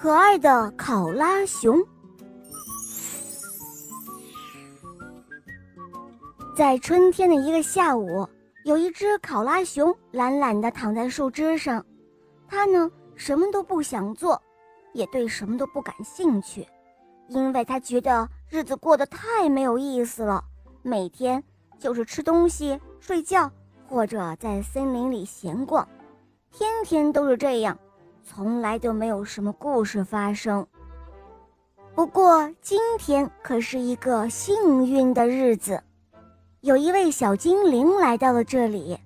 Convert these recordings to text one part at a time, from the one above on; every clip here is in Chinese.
可爱的考拉熊。在春天的一个下午，有一只考拉熊懒懒地躺在树枝上，它呢什么都不想做，也对什么都不感兴趣，因为它觉得日子过得太没有意思了，每天就是吃东西、睡觉，或者在森林里闲逛，天天都是这样。从来都没有什么故事发生。不过今天可是一个幸运的日子，有一位小精灵来到了这里，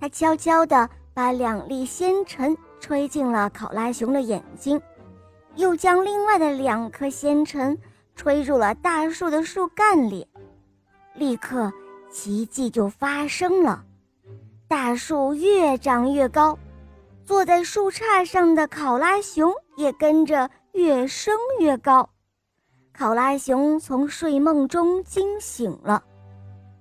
他悄悄地把两粒仙尘吹进了考拉熊的眼睛，又将另外的两颗仙尘吹入了大树的树干里，立刻奇迹就发生了，大树越长越高。坐在树杈上的考拉熊也跟着越升越高。考拉熊从睡梦中惊醒了，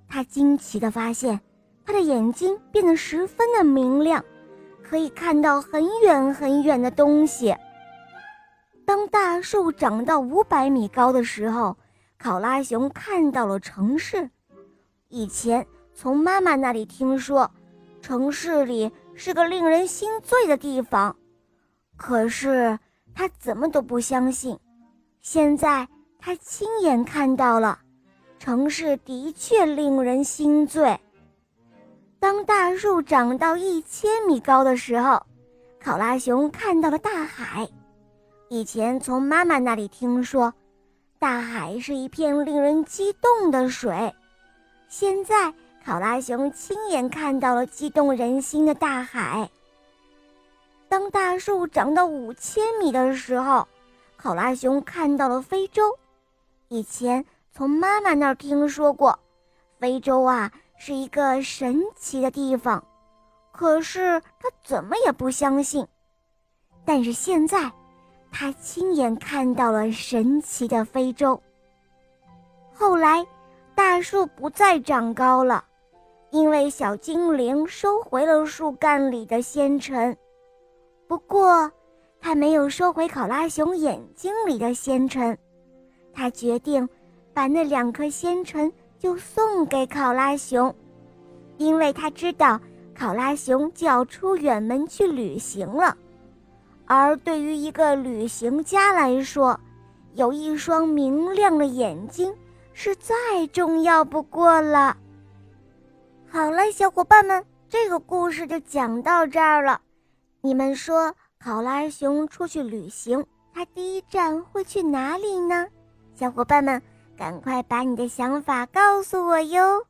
他惊奇地发现，他的眼睛变得十分的明亮，可以看到很远很远的东西。当大树长到五百米高的时候，考拉熊看到了城市。以前从妈妈那里听说，城市里。是个令人心醉的地方，可是他怎么都不相信。现在他亲眼看到了，城市的确令人心醉。当大树长到一千米高的时候，考拉熊看到了大海。以前从妈妈那里听说，大海是一片令人激动的水，现在。考拉熊亲眼看到了激动人心的大海。当大树长到五千米的时候，考拉熊看到了非洲。以前从妈妈那儿听说过，非洲啊是一个神奇的地方，可是他怎么也不相信。但是现在，他亲眼看到了神奇的非洲。后来，大树不再长高了。因为小精灵收回了树干里的仙尘，不过他没有收回考拉熊眼睛里的仙尘。他决定把那两颗仙尘就送给考拉熊，因为他知道考拉熊就要出远门去旅行了。而对于一个旅行家来说，有一双明亮的眼睛是再重要不过了。好了，小伙伴们，这个故事就讲到这儿了。你们说，考拉熊出去旅行，它第一站会去哪里呢？小伙伴们，赶快把你的想法告诉我哟。